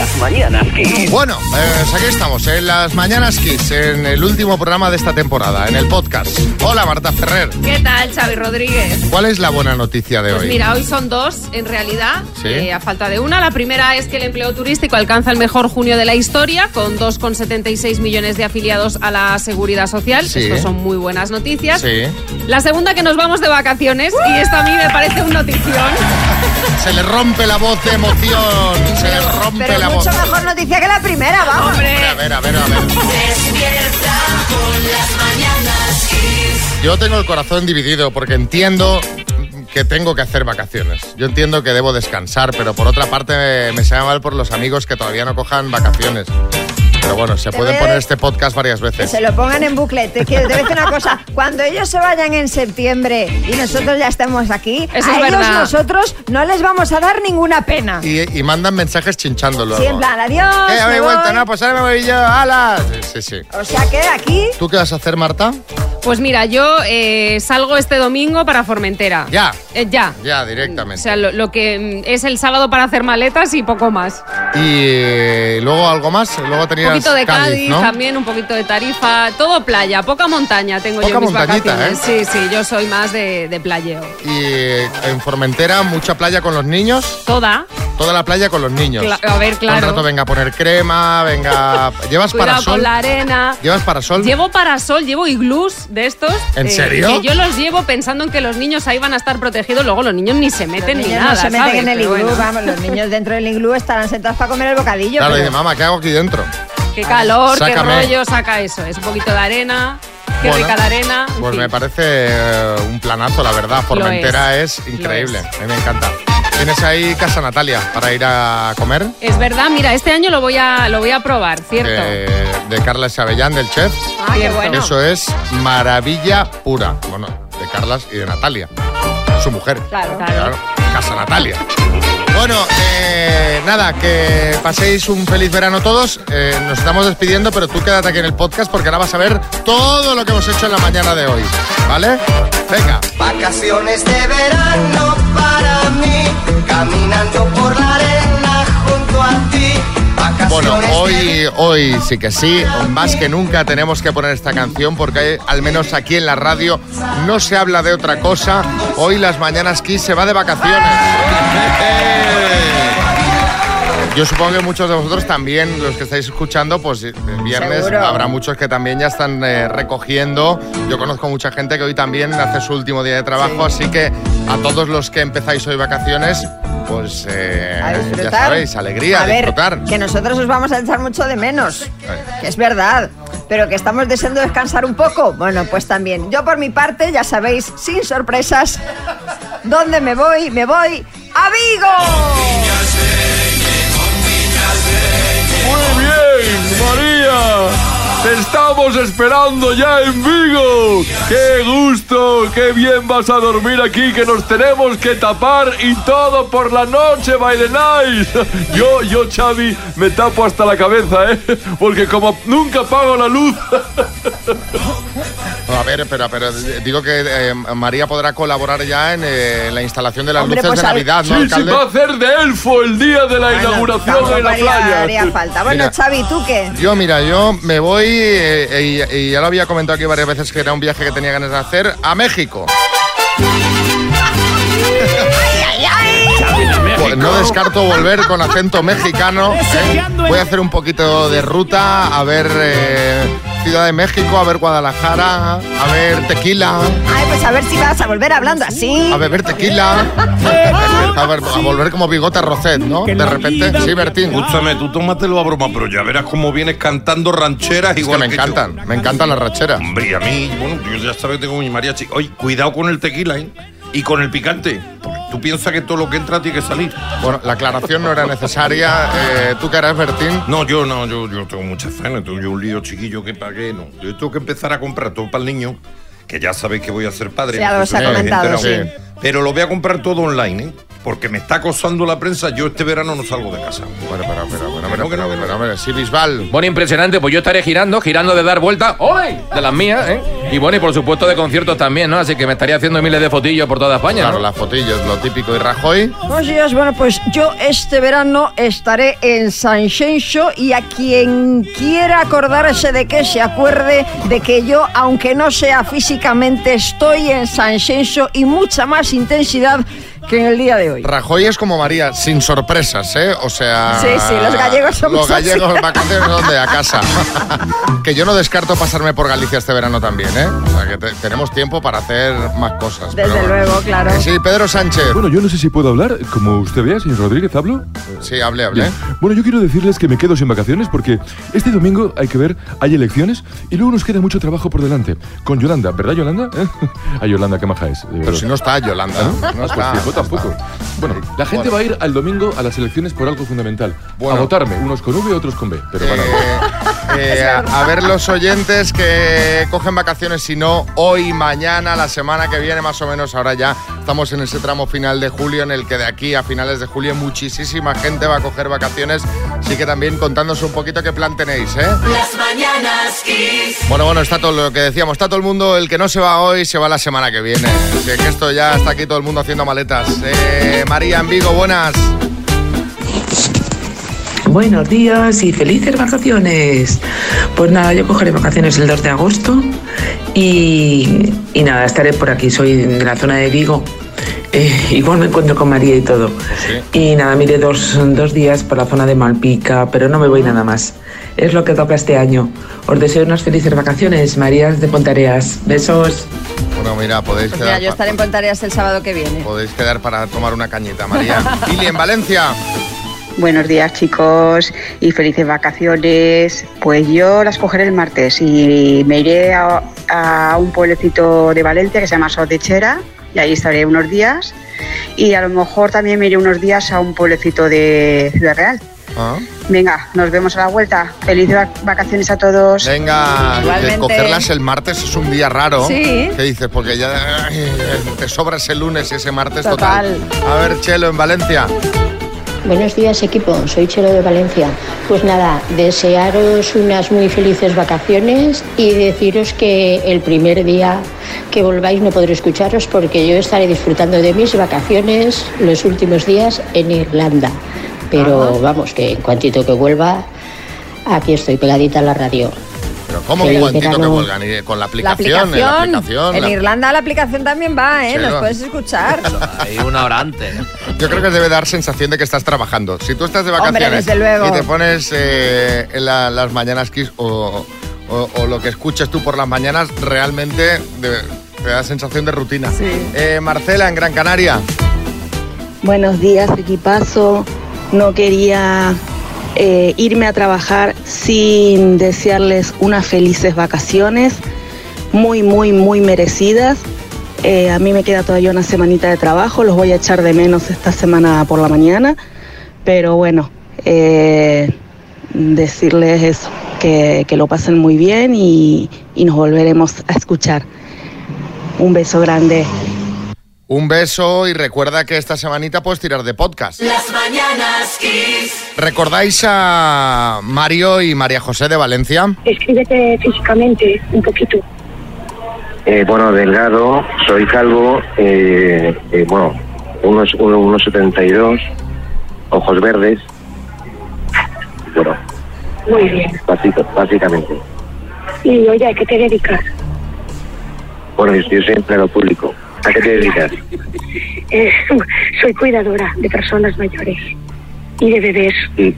Las mañanas Kiss. Bueno, pues aquí estamos, en las Mañanas Kiss, en el último programa de esta temporada, en el podcast. Hola, Marta Ferrer. ¿Qué tal, Xavi Rodríguez? ¿Cuál es la buena noticia de Pues hoy? mira, hoy son dos, en realidad, Sí. eh, a falta de una. La primera es que el empleo turístico alcanza el mejor junio de la historia, con 2,76 millones de afiliados a la Seguridad Social. Sí. Esto son muy buenas noticias. Sí. La segunda, que nos vamos de vacaciones, y esto a mí me parece una notición. Se le rompe la voz de emoción. Se le rompe Pero la voz. mucho mejor noticia que la primera, vamos. Hombre, A ver, a ver, a ver. Despierta con las mañanas Kiss. Yo tengo el corazón dividido porque entiendo que tengo que hacer vacaciones. Yo entiendo que debo descansar, pero por otra parte me, me mal por los amigos que todavía no cojan vacaciones. Pero bueno, se pueden poner este podcast varias Que veces. se lo pongan en bucle. Te quiero te voy a decir una cosa. Cuando ellos se vayan en septiembre y nosotros ya estemos aquí, Eso a es ellos verdad. nosotros no les vamos a dar ninguna pena. Y, y mandan mensajes chinchando luego. Sí, en plan, adiós. ¿Qué? ¿Ya me vuelto? voy. No, pues ahora me voy yo. ¡Hala! Sí, sí, sí. O sea que aquí ¿Tú qué vas a hacer, Marta? pues mira, yo eh, salgo este domingo para Formentera. Ya. Eh, ya. Ya, O directamente. sea, lo, lo que mm, es el sábado para hacer maletas y poco más. Y eh, luego algo más. Luego Un poquito de Cádiz, Cádiz, ¿no? también, un poquito de Tarifa, todo playa, poca montaña tengo yo Poca en mis montañita, vacaciones. ¿eh? Sí, sí, yo soy más de, de playeo. Y eh, en Formentera, mucha playa con los niños. Toda. Toda la playa con los niños. Cla- a ver, claro. rato venga a poner crema, venga. ¿Llevas Cuidado parasol? con la arena. ¿Llevas parasol? Llevo parasol, llevo iglús de estos. eh, ¿En serio? Que yo los llevo pensando en que los niños ahí van a estar protegidos, luego los niños ni se los meten ni niños nada. no se meten ¿sabes? en el iglú. bueno, Vamos, los niños dentro del iglú estarán sentados para comer el bocadillo. Claro, pero- dice, mamá, ¿qué hago aquí dentro? Qué calor, Sácame. qué rollo, saca eso. Es un poquito de arena, qué Bueno, rica la arena. en Pues fin. me parece eh, un planazo, la verdad. Formentera es, increíble. es. A mí me encanta. ¿Tienes ahí Casa Natalia para ir a comer? Es verdad, mira, este año lo voy a, lo voy a probar, ¿cierto? De, de Carlas Avellán, del chef. Ah, qué bueno. Eso es maravilla pura. Bueno, de Carlas y de Natalia, su mujer. Claro. Claro. Casa Natalia. Bueno, eh, nada, que paséis un feliz verano todos. Eh, nos estamos despidiendo, pero tú quédate aquí en el podcast porque ahora vas a ver todo lo que hemos hecho en la mañana de hoy. ¿Vale? Venga. Vacaciones de verano para mí, caminando por la arena junto a ti. Bueno, hoy, hoy sí que sí, más que nunca tenemos que poner esta canción porque al menos aquí en la radio no se habla de otra cosa. Hoy las mañanas Kiss se va de vacaciones. Yo supongo que muchos de vosotros también, los que estáis escuchando, pues el viernes Seguro. habrá muchos que también ya están eh, recogiendo. Yo conozco mucha gente que hoy también hace su último día de trabajo, así que a todos los que empezáis hoy vacaciones, pues eh, A ya disfrutar. sabéis, alegría, a ver, disfrutar. que nosotros os vamos a echar mucho de menos. Que es verdad. Pero que estamos deseando descansar un poco. Bueno, pues también. Yo por mi parte, ya sabéis, sin sorpresas, ¿dónde me voy? Me voy a Vigo. Muy bien, María. Te estamos esperando ya en Vigo. Qué gusto, qué bien vas a dormir aquí, que nos tenemos que tapar y todo por la noche, by the. Yo, yo, Xavi, me tapo hasta la cabeza, ¿eh? Porque como nunca pago la luz. A ver, pero, pero digo que eh, María podrá colaborar ya en eh, la instalación de las Hombre, luces pues de al- Navidad, ¿no, Sí, sí, va a hacer de elfo el día de la Bueno, inauguración en la haría- playa. haría falta. Bueno, Mira. Xavi, ¿tú qué? Yo, mira, yo me voy, eh, y, y ya lo había comentado aquí varias veces que era un viaje que tenía ganas de hacer, a México. No descarto volver con acento mexicano. ¿eh? Voy a hacer un poquito de ruta, a ver eh, Ciudad de México, a ver Guadalajara, a ver tequila, Ay, pues a ver si vas a volver hablando así. a beber tequila, a, ver, a volver como bigote Rocet, ¿no? De repente, sí, Bertín. Escúchame, tú tómatelo a broma, pero ya verás cómo vienes cantando rancheras Es que igual me que encantan, me encantan las racheras. yo. Hombre, y a mí, bueno, yo ya sabes que tengo mi mariachi. Oye, cuidado con el tequila, ¿eh? Y con el picante. Tú piensas que todo lo que entra tiene que salir. Bueno, la aclaración no era necesaria. Eh, ¿Tú qué harás, Bertín? No, yo no, yo, yo tengo mucha fe. No tengo yo un lío chiquillo que pagué, no. Yo tengo que empezar a comprar todo para el niño, que ya sabéis que voy a ser padre. Ya lo os ha comentado, sí. Pero lo voy a comprar todo online, ¿eh? Porque me está acosando la prensa, yo este verano no salgo de casa. Bueno, pero, pero, pero, Que pero, no, que no, pero, que no. pero, pero, sí, Bisbal. Bueno, impresionante, pues yo estaré girando, girando de dar vuelta, ¡Oy! De las mías, ¿eh? Y bueno, y por supuesto de conciertos también, ¿no? Así que me estaría haciendo miles de fotillos por toda España, Claro, ¿no? las fotillos, lo típico. ¿Y Rajoy? Buenos días, bueno, pues yo este verano estaré en San Xenxo y a quien quiera acordarse de que se acuerde de que yo, aunque no sea físicamente, estoy en San Xenxo y mucha más intensidad que en el día de hoy. Rajoy es como María, sin sorpresas, ¿eh? O sea... Sí, sí, los gallegos somos Los gallegos así. vacaciones, ¿dónde? A casa. que yo no descarto pasarme por Galicia este verano también, ¿eh? O sea, que te- tenemos tiempo para hacer más cosas. Desde pero- luego, claro. Eh, Sí, Pedro Sánchez. Bueno, yo no sé si puedo hablar. Como usted vea, señor Rodríguez, ¿hablo? Sí, hable, hable. Bien. Bueno, yo quiero decirles que me quedo sin vacaciones porque este domingo hay que ver, hay elecciones y luego nos queda mucho trabajo por delante. Con Yolanda, ¿verdad, Yolanda? ¿Eh? Ay, Yolanda, qué maja es. Pero si no está Yolanda. No, Ah, pues está. sí, yo tampoco. Bueno, la gente Bueno. va a ir al domingo a las elecciones por algo fundamental. Bueno. A votarme, unos con V, otros con B. Pero van a ver. Eh, eh, a, a ver los oyentes que cogen vacaciones, si no, hoy, mañana, la semana que viene, más o menos, ahora ya estamos en ese tramo final de julio, en el que de aquí a finales de julio muchísima gente va a coger vacaciones. Así que también contándonos un poquito qué plan tenéis, ¿eh? Las mañanas Kiss. Bueno, bueno, está todo lo que decíamos, está todo el mundo, el que no se va hoy, se va la semana que viene. Así que esto ya está aquí todo el mundo haciendo maletas. Eh, María en Vigo, buenas. Buenos días y felices vacaciones. Pues nada, yo cogeré vacaciones el 2 de agosto y, y nada, estaré por aquí, soy de la zona de Vigo. Eh, igual me encuentro con María y todo. Y nada, mire dos, dos días por la zona de Malpica, pero no me voy nada más. Es lo que toca este año. Os deseo unas felices vacaciones, Marías de Pontareas. Besos. Bueno, mira, podéis Pues mira, quedar, yo pa- estaré en Pontareas el sábado que viene. podéis quedar para tomar una cañita, María. Lili, en Valencia. Buenos días chicos y felices vacaciones. Pues yo las cogeré el martes y me iré a, a un pueblecito de Valencia que se llama Sotechera y ahí estaré unos días. Y a lo mejor también me iré unos días a un pueblecito de Ciudad Real. Ah. Venga, nos vemos a la vuelta. Felices vac- vacaciones a todos. Venga, cogerlas el martes es un día raro. Sí. ¿Qué dices? Porque ya ay, te sobra ese lunes y ese martes Total. total. A ver, Chelo, en Valencia. Buenos días equipo, soy Chelo de Valencia. Pues nada, desearos unas muy felices vacaciones y deciros que el primer día que volváis no podré escucharos porque yo estaré disfrutando de mis vacaciones los últimos días en Irlanda. Pero vamos, que en cuantito que vuelva, aquí estoy pegadita a la radio. Pero ¿cómo un guantito que? ¿Y con la La aplicación? En la aplicación. En la- Irlanda la aplicación también va, ¿eh? Sí, Nos va. puedes escuchar. Ahí una hora antes. Yo creo que debe dar sensación de que estás trabajando. Si tú estás de Hombre, vacaciones desde luego. y te pones eh, en la- las mañanas Kiss o, o- o lo que escuches tú por las mañanas, realmente te da sensación de rutina. Eh, Marcela, en Gran Canaria. Buenos días, equipazo. No quería eh, irme a trabajar sin desearles unas felices vacaciones, muy, muy, muy merecidas. Eh, a mí me queda todavía una semanita de trabajo, los voy a echar de menos esta semana por la mañana, pero bueno, eh, decirles eso, que, que lo pasen muy bien y, y nos volveremos a escuchar. Un beso grande. Un beso y recuerda que esta semanita puedes tirar de podcast. Las mañanas Kiss. ¿Recordáis a Mario y María José de Valencia? Escríbete físicamente un poquito. Eh, bueno, delgado, soy calvo, eh, eh, bueno, unos, uno- unos 72, ojos verdes. Bueno, Muy bien. básico- básicamente. Y oye, ¿a qué te dedicas? Bueno, yo, yo soy empleado público. ¿A qué te dedicas? Eh, soy cuidadora de personas mayores y de bebés. Y,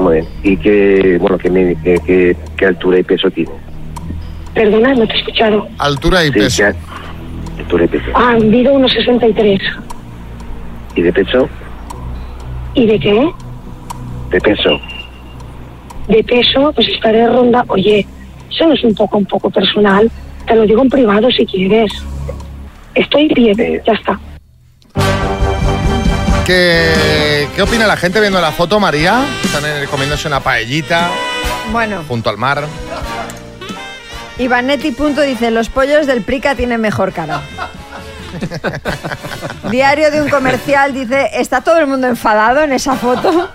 muy bien. ¿Y qué, bueno, qué, me- qué, qué- qué altura y peso tienes? Perdona, no te he escuchado. Altura y Sí, peso. ¿qué altura y peso? Ah, mido unos 63. ¿Y de peso? ¿Y de qué? De peso. De peso, pues estaré ronda. Oye, eso no es un poco, un poco personal. Te lo digo en privado si quieres. Estoy bien, ya está. ¿Qué, ¿Qué opina la gente viendo la foto, María? Están comiéndose una paellita Bueno, junto al mar. Ivanetti punto dice, los pollos del Prica tienen mejor cara. Diario de un comercial dice, está todo el mundo enfadado en esa foto.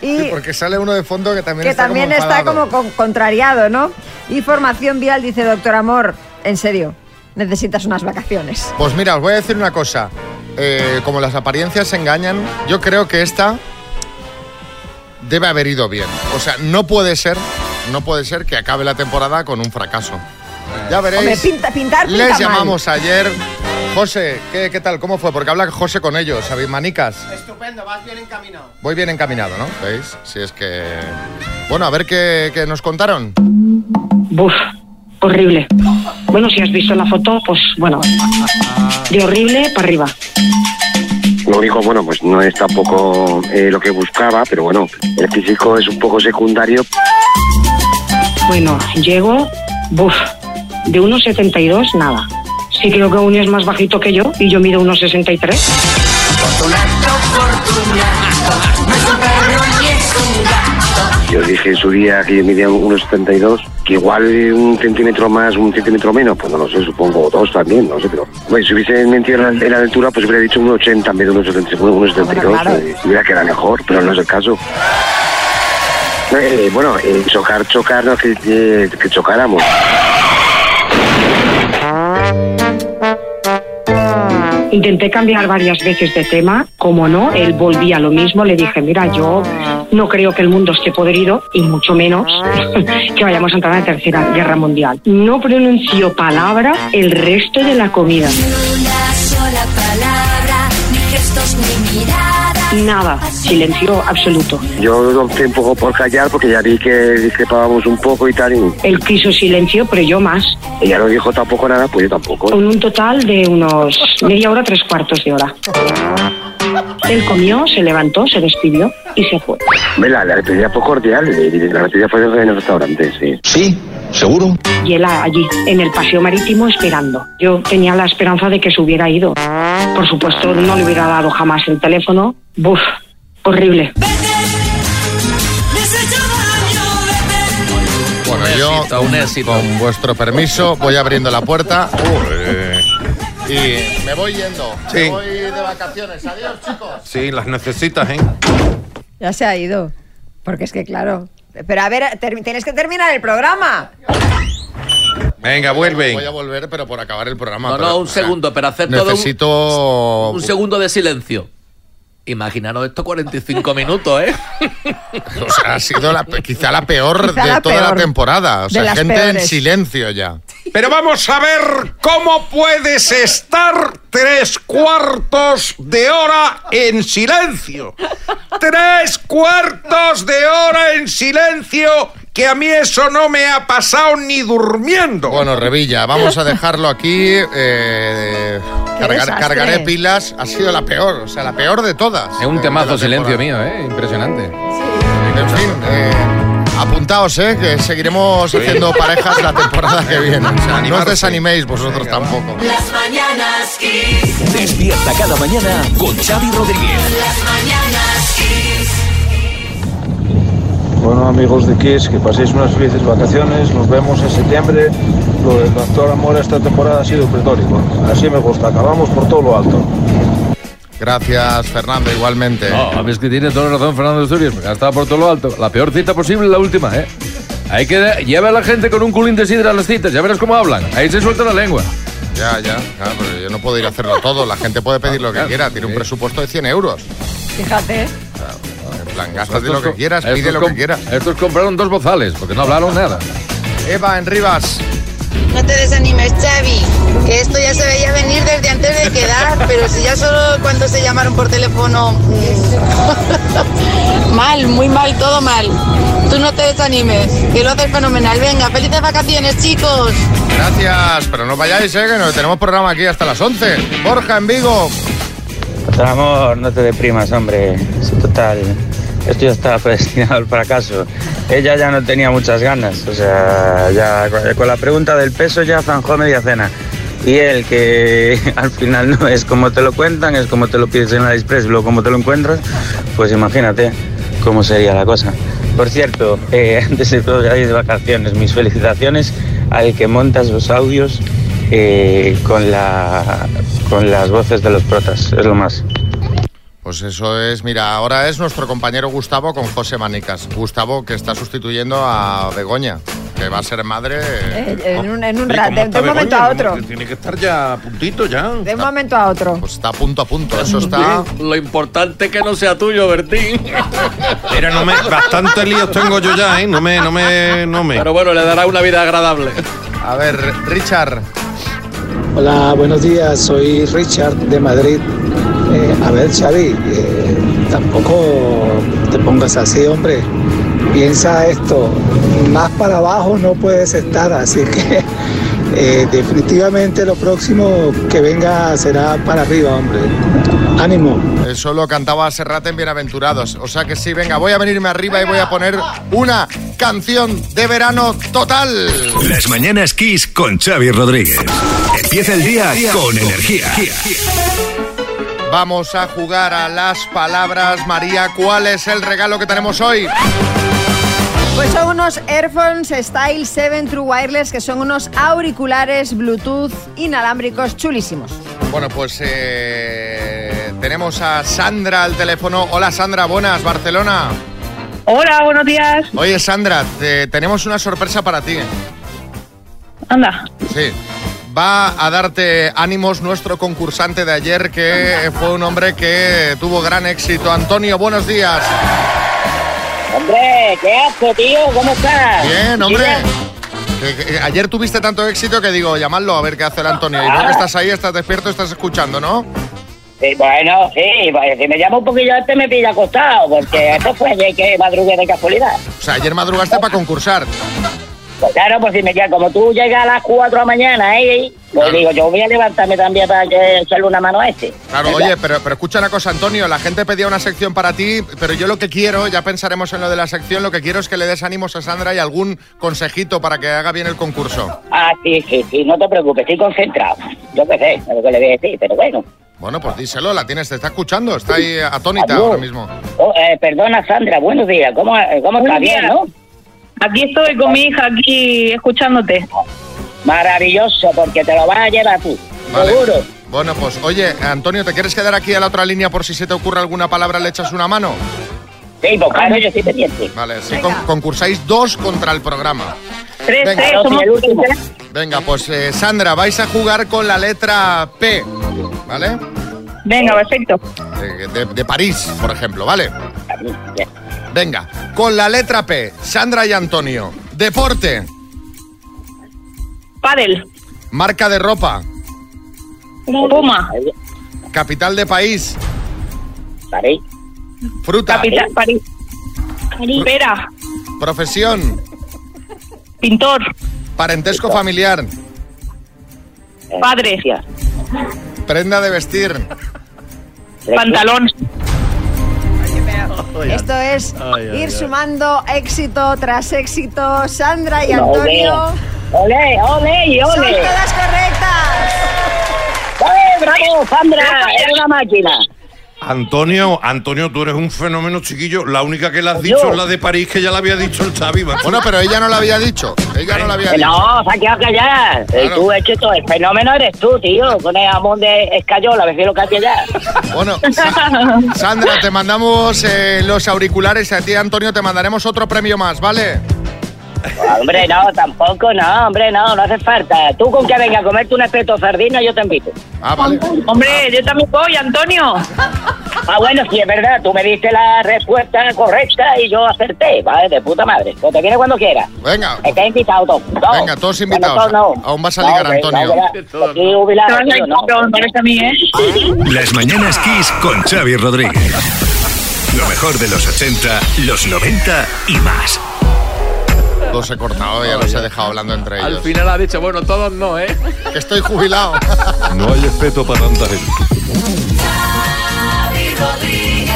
Y Sí, porque sale uno de fondo que también que está también como está como con- contrariado, ¿no? Y formación vial dice, doctor Amor, en serio, necesitas unas vacaciones. Pues mira, os voy a decir una cosa. Eh, como las apariencias engañan, yo creo que esta debe haber ido bien. O sea, no puede ser, no puede ser que acabe la temporada con un fracaso. Ya veréis. Hombre, pinta- pintar pinta Les mal. llamamos ayer. José, ¿qué, qué tal? ¿Cómo fue? Porque habla José con ellos, ¿sabéis? Manicas. Estupendo, vas bien encaminado. Voy bien encaminado, ¿no? ¿Veis? Si es que... Bueno, a ver qué, qué nos contaron. Buf, horrible. Bueno, si has visto la foto, pues bueno, de horrible para arriba. Lo único, bueno, pues no es tampoco eh, lo que buscaba, pero bueno, el físico es un poco secundario. Bueno, llego, buf, de 1,72 nada. Sí creo que aún es más bajito que yo y yo mido 1,63. Yo dije en su día que yo medía unos 72, que igual un centímetro más, un centímetro menos, pues no lo sé, supongo, dos también, no sé, pero bueno, si hubiese mentido en la, en la altura, pues hubiera dicho un 80 en vez de unos 72, unos 72, claro. eh, hubiera quedado mejor, pero no es el caso. Eh, bueno, eh, chocar, chocar, no que, que chocáramos. Intenté cambiar varias veces de tema, como no, él volvía lo mismo, le dije, mira, yo no creo que el mundo esté podrido y mucho menos que vayamos a entrar en la tercera guerra mundial. No pronunció palabra el resto de la comida. Nada, silencio absoluto. Yo opté un poco por callar porque ya vi que discrepábamos un poco y tal, y Él quiso silencio, pero yo más. ella no dijo tampoco nada, pues yo tampoco. Con un total de unos media hora, tres cuartos de hora. Él comió, se levantó, se despidió y se fue. Hombre, La, despedida fue cordial, eh, la despedida fue en el restaurante, sí. Sí, seguro. Y él allí, en el paseo marítimo, esperando. Yo tenía la esperanza de que se hubiera ido. Por supuesto, no le hubiera dado jamás el teléfono. Buf, horrible. Bueno, yo, con vuestro permiso, voy abriendo la puerta. Y me voy yendo. Sí. Me voy de vacaciones. Adiós, chicos. Sí, las necesitas, ¿eh? Ya se ha ido. Porque es que, claro. Pero a ver, tienes que terminar el programa. Venga, vuelve. Voy a volver, pero por acabar el programa. No, pero, no, un segundo, pero hacer todo un- Necesito... Un segundo de silencio. Imaginaros esto 45 minutos, ¿eh? O sea, ha sido la, quizá la peor Quizá de la toda peor. la temporada. O De sea, gente en peores. silencio ya. Pero vamos a ver cómo puedes estar tres cuartos de hora en silencio. Tres cuartos de hora en silencio, que a mí eso no me ha pasado ni durmiendo. Bueno, Revilla, vamos a dejarlo aquí. eh, cargar- cargaré pilas. Ha sido la peor, o sea, la peor de todas. Es un temazo silencio mío, ¿eh? Impresionante. En fin, eh, apuntaos, ¿eh? Que seguiremos haciendo parejas la temporada que viene. O sea, no os desaniméis vosotros tampoco. Las mañanas Kiss. Despierta cada mañana con Xavi Rodríguez. Las mañanas Kiss. Bueno, amigos de Kiss, que paséis unas felices vacaciones. Nos vemos en septiembre. Lo del Doctor Amor esta temporada ha sido pretórico. Así me gusta. Acabamos por todo lo alto. Gracias, Fernando, igualmente. No, a ver, es que tiene toda la razón Fernando Asturias, estado por todo lo alto. La peor cita posible es la última, ¿eh? Hay que llevar a la gente con un culín de sidra a las citas, ya verás cómo hablan. Ahí se suelta la lengua. Ya, ya, claro, pero yo no puedo ir a hacerlo todo. La gente puede pedir lo que quiera. Tiene un presupuesto de 100 euros. Fíjate. En plan, gástate lo que quieras, pide lo que quieras. Estos compraron dos bozales, porque no hablaron nada. Eva, en Rivas. No te desanimes, Xavi, que esto ya se veía venir desde antes de quedar, pero si ya solo cuando se llamaron por teléfono... mal, muy mal, todo mal. Tú no te desanimes, que lo haces fenomenal. Venga, felices vacaciones, chicos. Gracias, pero no vayáis, ¿eh? Que no tenemos programa aquí hasta las 11. Borja, en Vigo. Total amor, no te deprimas, hombre. Es Total, esto ya estaba predestinado al fracaso. Ella ya no tenía muchas ganas, o sea, ya con- la pregunta del peso ya zanjó media cena. Y él, que al final no es como te lo cuentan, es como te lo pides en la Express luego como te lo encuentras, pues imagínate cómo sería la cosa. Por cierto, eh, antes de todo, ya de vacaciones, mis felicitaciones al que montas los audios eh, con, la, con las voces de los protas, es lo más. Pues eso es, mira, ahora es nuestro compañero Gustavo con José Manicas. Gustavo que está sustituyendo a Begoña, que va a ser madre. Eh, en un, en un ¿Y rato, de, un momento a otro. Tiene- que estar ya a puntito ya. De un momento a otro. Pues está punto a punto, eso está. Lo importante es que no sea tuyo, Bertín. Mira, no me, bastante líos tengo yo ya, ¿eh? No me, no me, no me. Pero bueno, le dará una vida agradable. A ver, Richard. Hola, buenos días. Soy Richard de Madrid. A ver, Xavi, eh, tampoco te pongas así, hombre. Piensa esto, más para abajo no puedes estar, así que eh, definitivamente lo próximo que venga será para arriba, hombre. Ánimo. Eso lo cantaba Serrat en Bienaventurados. O sea que sí, venga, voy a venirme arriba y voy a poner una canción de verano total. Las mañanas Kiss con Xavi Rodríguez. Empieza el día con energía. Vamos a jugar a las palabras. María, ¿cuál es el regalo que tenemos hoy? Pues son unos Airphones Style 7 True Wireless, que son unos auriculares Bluetooth inalámbricos chulísimos. Bueno, pues eh, tenemos a Sandra al teléfono. Hola Sandra, buenas, Barcelona. Hola, buenos días. Oye Sandra, te- tenemos una sorpresa para ti. Anda. Sí. Va a darte ánimos nuestro concursante de ayer, que fue un hombre que tuvo gran éxito. Antonio, buenos días. Hombre, ¿qué haces, tío? ¿Cómo estás? Bien, hombre. Ayer tuviste tanto éxito que digo, llamadlo a ver qué hace el Antonio. Y veo que estás ahí, estás despierto, estás escuchando, ¿no? Sí, bueno, sí, pues, si me llama un poquillo este me pilla acostado, porque esto fue ayer que madrugué de casualidad. O sea, ayer madrugaste para concursar. Pues claro, pues si me queda, como tú llegas a las 4 de la mañana, ¿eh? Pues digo, yo voy a levantarme también para que echarle una mano a este. Claro, ¿Verdad? oye, pero, pero escucha una cosa, Antonio, la gente pedía una sección para ti, pero yo lo que quiero, ya pensaremos en lo de la sección, lo que quiero es que le des ánimos a Sandra y algún consejito para que haga bien el concurso. Ah, sí, sí, sí, no te preocupes, estoy concentrado. Yo qué sé, es lo que le voy a decir, pero bueno. Bueno, pues díselo, la tienes, te está escuchando, está ahí atónita Adiós. ahora mismo. Oh, eh, perdona, Sandra, buenos días. ¿Cómo, eh, cómo está? Bien. ¿no? Aquí estoy con mi hija, aquí escuchándote. Maravilloso, porque te lo vas a llevar tú. Vale. Seguro. Bueno, pues oye, Antonio, ¿te quieres quedar aquí a la otra línea por si se te ocurre alguna palabra, le echas una mano? Sí, pues claro, yo estoy pendiente. Vale, si con- concursáis dos contra el programa. Tres, Venga. tres, somos el último. Venga, pues eh, Sandra, vais a jugar con la letra P, ¿vale? Venga, perfecto. Eh, de, de París, por ejemplo, ¿vale? Venga, con la letra P, Sandra y Antonio. Deporte, Padel, marca de ropa, Puma, capital de país, París, fruta, Capital, París, Pera, profesión, Pintor, parentesco familiar, Padre, prenda de vestir, Pantalón. Esto es Ay, ay, ir ay. sumando éxito tras éxito. Sandra y Ole, Antonio. Ole, ole y Son ole. todas correctas. ¡Eh, bravo, Sandra! ¡Eres una máquina! Antonio, Antonio, tú eres un fenómeno chiquillo. La única que le has dicho es la de París, que ya la había dicho el Xavi. Bueno, pero ella no lo había dicho. Ella no lo había Eh, dicho. No, se ha quedado callada. Claro. Y tú, que todo el fenómeno eres tú, tío. Con el amor de escayola, prefiero que allá. Bueno, Sa- Sandra, te mandamos eh, los auriculares a ti, Antonio, te mandaremos otro premio más, ¿vale? Hombre, no, tampoco, no, hombre, no, no hace falta. Tú con que venga a comerte un espeto de sardina, yo te invito. Ah, vale. Hombre, yo también voy, Antonio. Ah, bueno, sí, es verdad, tú me diste la respuesta correcta y yo acerté, vale, de puta madre. Pues te viene cuando quieras. Venga. Estás invitado, todo. todo. Venga, todos Bueno, invitados. no. Aún vas a ligar, No, Antonio. no, verá, aquí jubilado, Te vas a ir tío, no. campeón, parece a mí, ¿eh? Las mañanas Kiss con Xavi Rodríguez. Lo mejor de los 80, los 90 y más. Los he cortado, ya los he dejado hablando entre ellos. Al final ha dicho, bueno, todos no, ¿eh? Estoy jubilado. No hay respeto para tanta gente. Xavi Rodríguez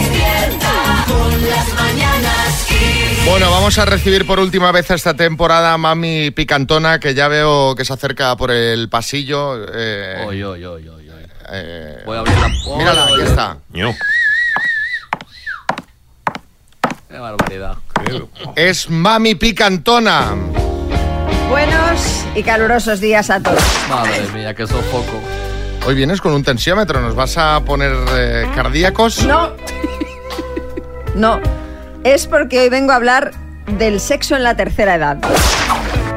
despierta con las mañanas Kiss. Bueno, vamos a recibir por última vez esta temporada a Mami Picantona, que ya veo que se acerca por el pasillo. eh, Oy, oy, oy, oy, oy. eh, Voy a abrir la puerta. Mírala, aquí está. Qué barbaridad. Es Mami Picantona. Buenos y calurosos días a todos. Madre mía, qué sofoco. Hoy vienes con un tensiómetro, ¿nos vas a poner eh, cardíacos? No. No. Es porque hoy vengo a hablar del sexo en la tercera edad.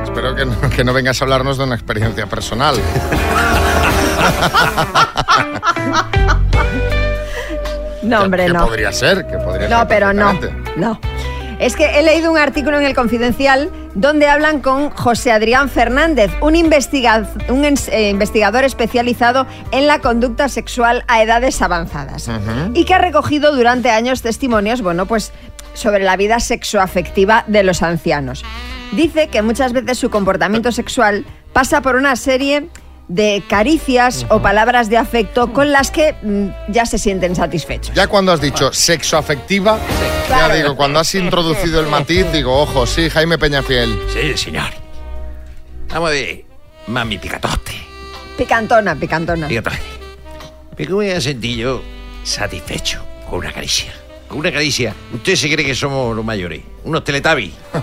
Espero que no, que no vengas a hablarnos de una experiencia personal. No, hombre, que no. podría ser, que podría ser. No, pero no. No. Es que he leído un artículo en el Confidencial donde hablan con José Adrián Fernández, un, investiga- un eh, investigador especializado en la conducta sexual a edades avanzadas y que ha recogido durante años testimonios, bueno, pues sobre la vida sexoafectiva de los ancianos. Dice que muchas veces su comportamiento sexual pasa por una serie de caricias o palabras de afecto con las que mm, ya se sienten satisfechos. Ya cuando has dicho sexo afectiva, ya Claro. digo, cuando has introducido el matiz, digo, ojo, sí, Jaime Peñafiel. Sí, señor. Vamos de mami picatote. Picantona, picantona. Picatote. Me voy a sentir yo satisfecho con una caricia. Con una caricia. Usted se cree que somos los mayores. Unos teletubbies.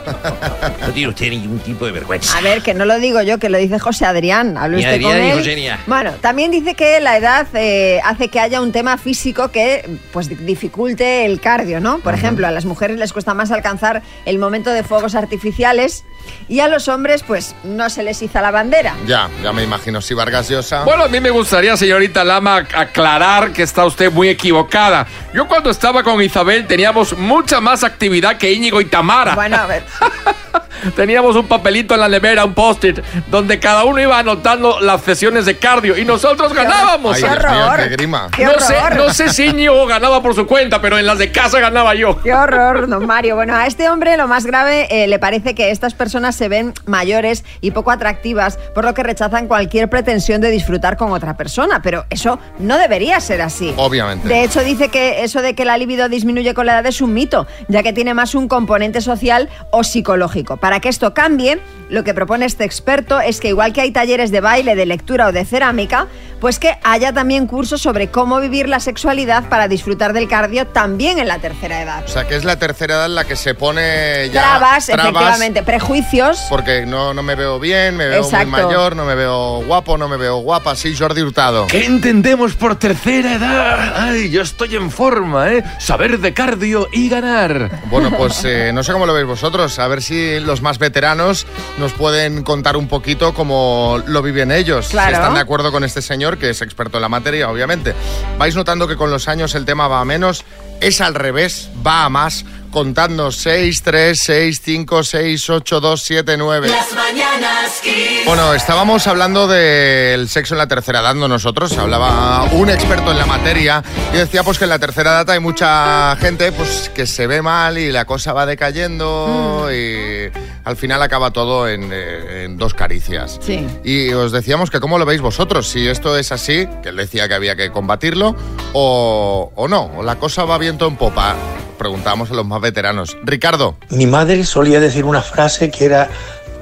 No tiene usted ningún tipo de vergüenza. A ver, que no lo digo yo, que lo dice José Adrián. Hable Ni usted Adrián con ni él. Josenia. Bueno, también dice que la edad eh, hace que haya un tema físico que pues dificulte el cardio, ¿no? Por ejemplo, a las mujeres les cuesta más alcanzar el momento de fuegos artificiales y a los hombres pues no se les iza la bandera. Ya, ya me imagino, si Vargas Llosa. Bueno, a mí me gustaría, señorita Lama, aclarar que está usted muy equivocada. Yo cuando estaba con Isabel teníamos mucha más actividad que Íñigo y Tamara. Bueno, a ver. Teníamos un papelito en la nevera, un post-it, donde cada uno iba anotando las sesiones de cardio y nosotros ganábamos. Ay, Dios mío, qué grima. ¡Qué no, sé, horror! no sé si Íñigo ganaba por su cuenta, pero en las de casa ganaba yo. Qué horror, don Mario. Bueno, a este hombre lo más grave eh, le parece que estas personas se ven mayores y poco atractivas, por lo que rechazan cualquier pretensión de disfrutar con otra persona. Pero eso no debería ser así. Obviamente. De hecho, dice que eso de que la libido disminuye con la edad es un mito, ya que tiene más un componente social o psicológico. Para que esto cambie, lo que propone este experto es que igual que hay talleres de baile, de lectura o de cerámica, pues que haya también cursos sobre cómo vivir la sexualidad para disfrutar del cardio también en la tercera edad. O sea, que es la tercera edad la que se pone ya. Trabas, efectivamente, prejuicios. Porque no, no me veo bien, me veo Exacto. muy mayor, no me veo guapo, no me veo guapa. Sí, Jordi Hurtado. ¿Qué entendemos por tercera edad? Ay, yo estoy en forma, ¿eh? Saber de cardio y ganar. Bueno, pues eh, no sé cómo lo veis vosotros. A ver si los más veteranos nos pueden contar un poquito cómo lo viven ellos. Claro. Si están de acuerdo con este señor, que es experto en la materia, obviamente. Vais notando que con los años el tema va a menos. Es al revés, va a más. Contando 6, 3, 6, 5, 6, 8, 2, 7, 9. Las mañanas Kiss. Bueno, estábamos hablando del sexo en la tercera edad, no nosotros, hablaba un experto en la materia y decía pues que en la tercera edad hay mucha gente pues que se ve mal y la cosa va decayendo y al final acaba todo en, eh, en dos caricias. Sí. Y os decíamos que cómo lo veis vosotros, si esto es así, que él decía que había que combatirlo, o, o no, o la cosa va viento en popa. Preguntábamos a los más veteranos. Ricardo. Mi madre solía decir una frase que era,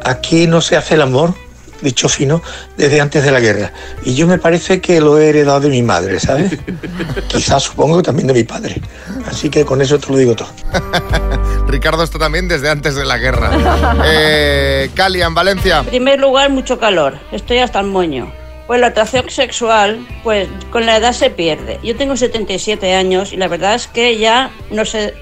aquí no se hace el amor, dicho fino, desde antes de la guerra. Y yo me parece que lo he heredado de mi madre, ¿sabes? Quizás supongo también de mi padre. Así que con eso te lo digo todo. Ricardo está también desde antes de la guerra. Eh, Cali, en Valencia. En primer lugar, mucho calor. Estoy hasta el moño. Pues la atracción sexual, pues con la edad se pierde. Yo tengo 77 años y la verdad es que ya no sé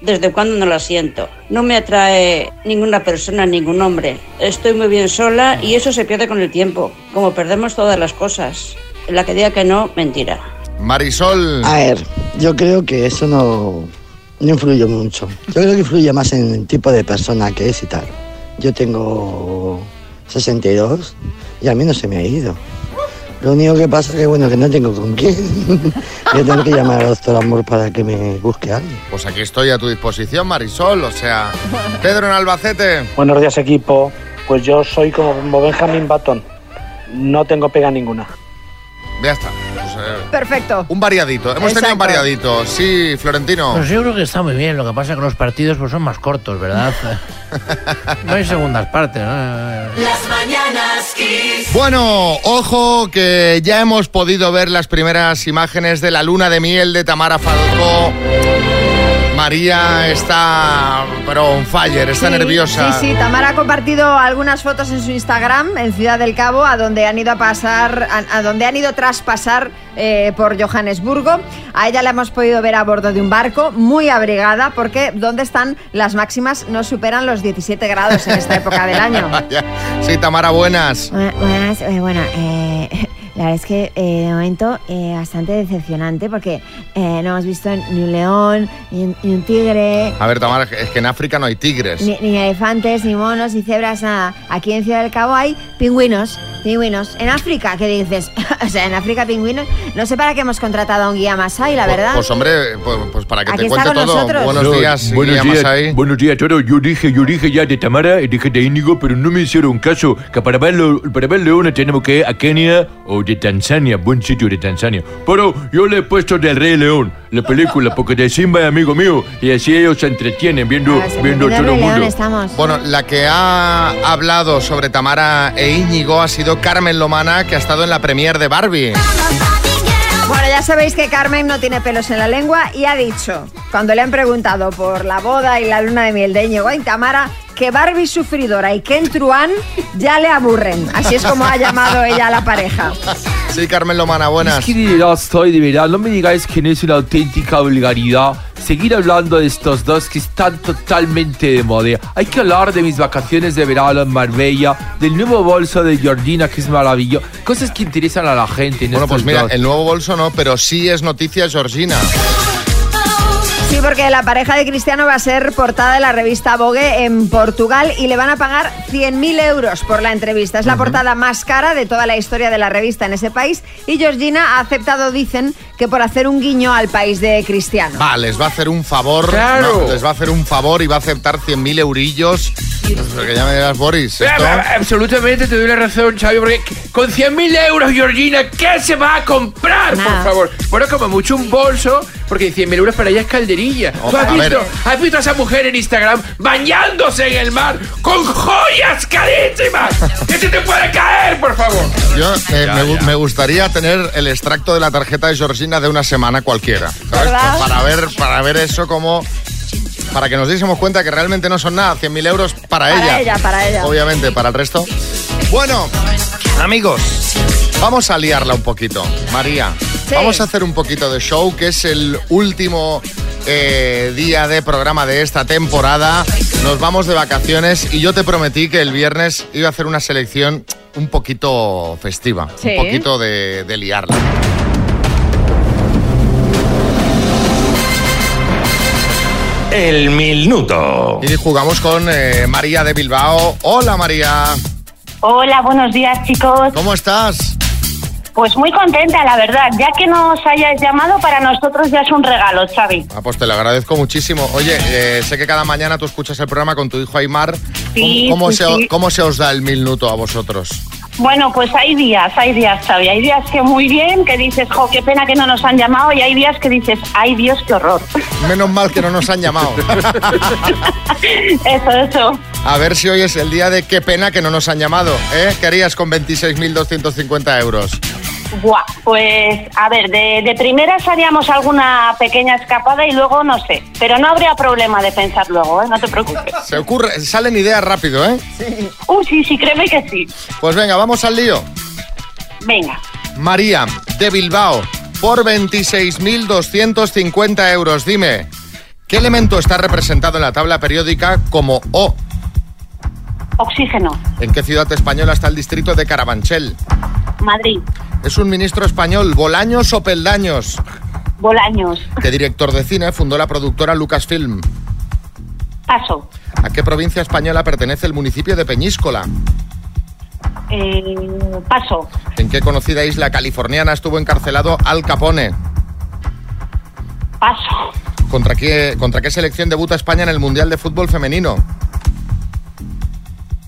desde cuándo no la siento. No me atrae ninguna persona, ningún hombre. Estoy muy bien sola y eso se pierde con el tiempo, como perdemos todas las cosas. La que diga que no, mentira. Marisol. A ver, yo creo que eso no, no influye mucho. Yo creo que influye más en el tipo de persona que es y tal. Yo tengo 62 y a mí no se me ha ido. Lo único que pasa es que, bueno, que no tengo con quién. Yo tengo que llamar al doctor Amor para que me busque a alguien. Pues aquí estoy a tu disposición, Marisol. O sea, Pedro en Albacete. Buenos días, equipo. Pues yo soy como Benjamin Button. No tengo pega ninguna. Ya está. Pues, eh, Perfecto. un variadito. Hemos tenido un variadito. Sí, Florentino. Pues yo creo que está muy bien. Lo que pasa es que los partidos pues, son más cortos, ¿verdad? no hay segundas partes. ¿no? Las mañanas. Bueno, ojo que ya hemos podido ver las primeras imágenes de la luna de miel de Tamara Falcó. María está, pero on fire, está Sí, nerviosa. Sí, sí, Tamara ha compartido algunas fotos en su Instagram en Ciudad del Cabo, a donde han ido a pasar, a, a donde han ido tras pasar eh, por Johannesburgo. A ella la hemos podido ver a bordo de un barco, muy abrigada, porque donde están las máximas no superan los 17 grados en esta época del año. Sí, Tamara, buenas. Bu- Buenas, eh, bueno, eh, la verdad es que eh, de momento eh, bastante decepcionante porque eh, no hemos visto ni un león, ni un, ni un tigre, A ver, Tamara, es que en África no hay tigres. ni, ni elefantes, ni monos, ni cebras, nada. Aquí en Ciudad del Cabo hay pingüinos, pingüinos. En África, ¿qué dices? o sea, en África pingüinos. No sé para qué hemos contratado a un guía Masai, la verdad. Pues hombre, pues, pues para que Aquí te cuente todo. nosotros. Buenos No, días, buenos Guilla días, Masai. buenos días, Toro. Yo dije, yo dije ya de Tamara y dije de Íñigo, pero no me hicieron caso. Que para verlo, para ver leones tenemos que ir a Kenia o de Tanzania, buen sitio de Tanzania. Pero yo le he puesto del Rey León, la película, porque de Simba es amigo mío y así ellos se entretienen viendo, viendo todo el mundo. Bueno, la que ha hablado sobre Tamara e Íñigo ha sido Carmen Lomana, que ha estado en la premier de Barbie. Bueno, ya sabéis que Carmen no tiene pelos en la lengua y ha dicho, cuando le han preguntado por la boda y la luna de miel de Íñigo y Tamara, que Barbie sufridora y Ken Truán ya le aburren. Así es como ha llamado ella a la pareja. Sí, Carmen Lomana, buenas. Es que de verdad estoy, de verdad, no me digáis que no es una auténtica vulgaridad seguir hablando de estos dos que están totalmente de moda. Hay que hablar de mis vacaciones de verano en Marbella, del nuevo bolso de Jordina que es maravilloso, cosas que interesan a la gente. en Bueno, estos pues mira, dos. el nuevo bolso no, pero sí es noticia Georgina. Sí, porque la pareja de Cristiano va a ser portada de la revista Vogue en Portugal y le van a pagar 100.000 euros por la entrevista. Es la portada más cara de toda la historia de la revista en ese país y Georgina ha aceptado, dicen, que por hacer un guiño al país de Cristiano. Va, les va a hacer un favor. Claro. no, les va a hacer un favor y va a aceptar 100.000 eurillos. Porque ya me dirás, Boris. Esto- Absolutamente te doy la razón, Xavi, porque con 100.000 euros, Georgina, ¿qué se va a comprar, por favor? Bueno, como mucho un bolso, porque 100.000 euros para ella es calderilla. ¿Tú has visto, has visto a esa mujer en Instagram bañándose en el mar con joyas carísimas? ¿Qué se te puede caer, por favor? Yo eh, me, gu- me gustaría tener el extracto de la tarjeta de Georgina de una semana cualquiera. ¿sabes? ¿Verdad? Para ver, para ver eso como. Para que nos diésemos cuenta que realmente no son nada, 100.000 euros para, Para ella, para ella. Obviamente, para el resto. Bueno, amigos, vamos a liarla un poquito. María, Sí. vamos a hacer un poquito de show, que es el último eh, día de programa de esta temporada. Nos vamos de vacaciones y yo te prometí que el viernes iba a hacer una selección un poquito festiva, Sí. un poquito de, de liarla. El minuto. Y jugamos con eh, María de Bilbao. Hola María. Hola, buenos días, chicos. ¿Cómo estás? Pues muy contenta, la verdad. Ya que nos hayáis llamado, para nosotros ya es un regalo, Xavi. Ah, pues te lo agradezco muchísimo. Oye, eh, sé que cada mañana tú escuchas el programa con tu hijo Aymar. Sí, ¿Cómo, cómo sí, se, sí. ¿Cómo se os da el minuto a vosotros? Bueno, pues hay días, hay días, Xavi. Hay días que muy bien, que dices, jo, qué pena que no nos han llamado, y hay días que dices, ay Dios, qué horror. Menos mal que no nos han llamado. eso, eso. A ver si hoy es el día de qué pena que no nos han llamado. ¿eh? ¿Qué harías con 26.250 euros? Buah, pues a ver, de, de primeras haríamos alguna pequeña escapada y luego no sé. Pero no habría problema de pensar luego, ¿eh? No te preocupes. Se ocurre, salen ideas rápido, ¿eh? Uh, sí, sí, créeme que sí. Pues venga, vamos al lío. Venga. María, de Bilbao, por 26.250 euros. Dime, ¿qué elemento está representado en la tabla periódica como O? Oxígeno. ¿En qué ciudad española está el distrito de Carabanchel? Madrid. ¿Es un ministro español, Bolaños o Peldaños? Bolaños. ¿Qué director de cine fundó la productora Lucasfilm? Paso. ¿A qué provincia española pertenece el municipio de Peñíscola? Eh, paso. ¿En qué conocida isla californiana estuvo encarcelado Al Capone? Paso. ¿Contra qué, ¿Contra qué selección debuta España en el Mundial de Fútbol Femenino?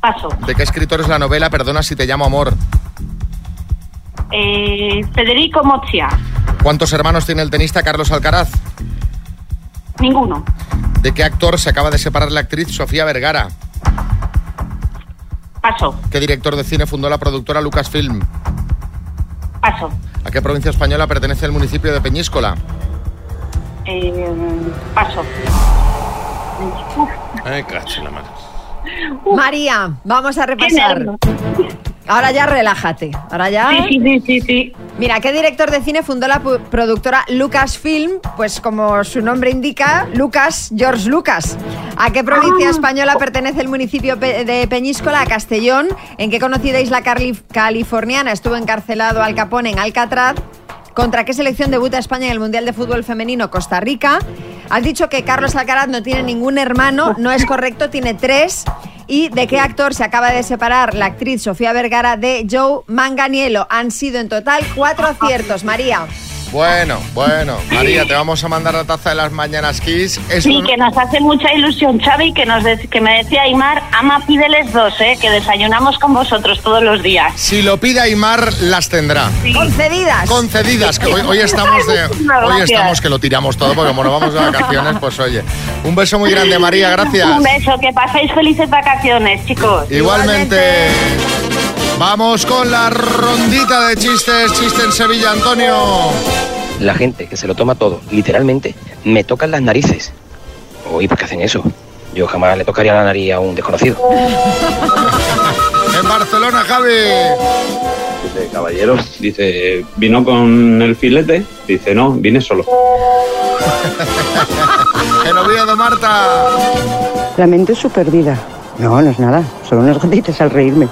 Paso. ¿De qué escritor es la novela Perdona si te llamo amor? Eh, Federico Mozzia. ¿Cuántos hermanos tiene el tenista Carlos Alcaraz? Ninguno. ¿De qué actor se acaba de separar la actriz Sofía Vergara? Paso. ¿Qué director de cine fundó la productora Lucasfilm? Paso. ¿A qué provincia española pertenece el municipio de Peñíscola? Eh, paso. Ay, cacho, la mano. María, vamos a repasar. Ahora ya relájate. Ahora ya. Sí, sí, sí, sí. Mira, ¿qué director de cine fundó la productora Lucasfilm? Pues como su nombre indica, Lucas, George Lucas. ¿A qué provincia Ah. española pertenece el municipio de Peñíscola? A Castellón. ¿En qué conocida isla californiana estuvo encarcelado Al Capone en Alcatraz? ¿Contra qué selección debuta España en el Mundial de Fútbol Femenino? Costa Rica. Has dicho que Carlos Alcaraz no tiene ningún hermano. No es correcto, tiene tres. ¿Y de qué actor se acaba de separar la actriz Sofía Vergara de Joe Manganiello? Han sido en total cuatro aciertos, María. Bueno, bueno, María, te vamos a mandar la taza de las mañanas Kiss. Es Sí, un- que nos hace mucha ilusión, Xavi, que, nos de- que me decía Aymar, ama, pídeles dos, ¿eh? que desayunamos con vosotros todos los días. Si lo pide Aymar, las tendrá. Concedidas. Concedidas, que hoy, hoy estamos de, hoy estamos que lo tiramos todo porque como nos vamos de vacaciones, pues oye. Un beso muy grande, María, gracias. Un beso, que paséis felices vacaciones, chicos. Igualmente. Vamos con la rondita de chistes, chiste en Sevilla, Antonio. La gente que se lo toma todo, literalmente, me tocan las narices. Uy, ¿por qué hacen eso? Yo jamás le tocaría la nariz a un desconocido. En Barcelona, Javi. Dice, caballero, dice, ¿vino con el filete? Dice, no, vine solo. En Oviedo, Marta. La mente es perdida. No, no es nada. Solo unos gotitas al reírme.